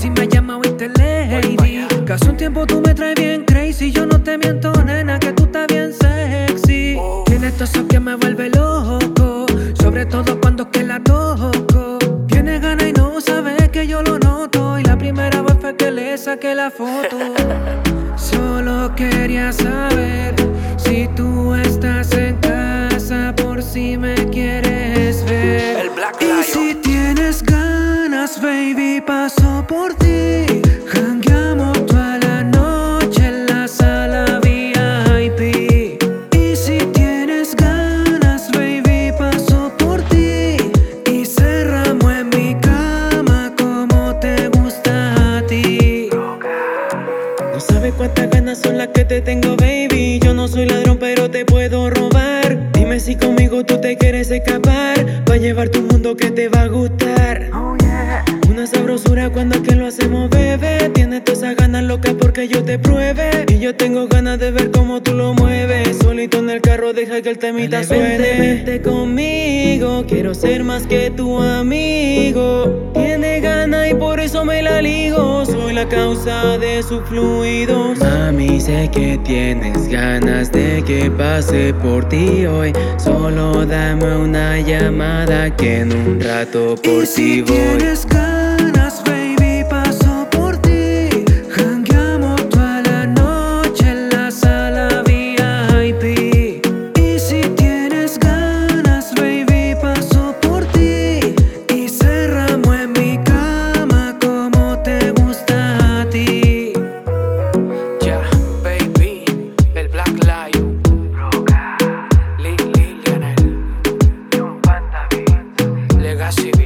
si me llama o te lady. Que hace un tiempo tú me traes bien crazy. Yo no te miento, nena, que tú estás bien sexy. Oh. Tienes todo eso que me vuelve loco. Sobre todo cuando que la toco. Tienes ganas y no sabes que yo lo noto. Y la primera vez fue que le saqué la foto. Solo quería saber si tú estás en casa por si me quieres ver. El Black Y si tienes ganas, baby, paso por ti. Jangueamos toda la noche en la sala VIP. Y si tienes ganas, baby, paso por ti. Y cerramos en mi cama como te gusta a ti. No sabes cuántas ganas son las que te tengo, baby. Yo no soy ladrón, pero te puedo robar. Dime si conmigo tú te quieres escapar. Va a llevar tu mundo que te va a gustar. Una sabrosura cuando que lo hacemos, bebé. Tienes todas esas ganas locas porque yo te pruebe. Y yo tengo ganas de ver cómo tú lo mueves. Solito en el carro, deja que el temita Dale, suene. vente, Vente conmigo, quiero ser más que tu amigo. Tiene ganas y por eso me la ligo. Soy la causa de sus fluidos. Mami, sé que tienes ganas de que pase por ti hoy. Solo dame una llamada que en un rato por Y si voy. así.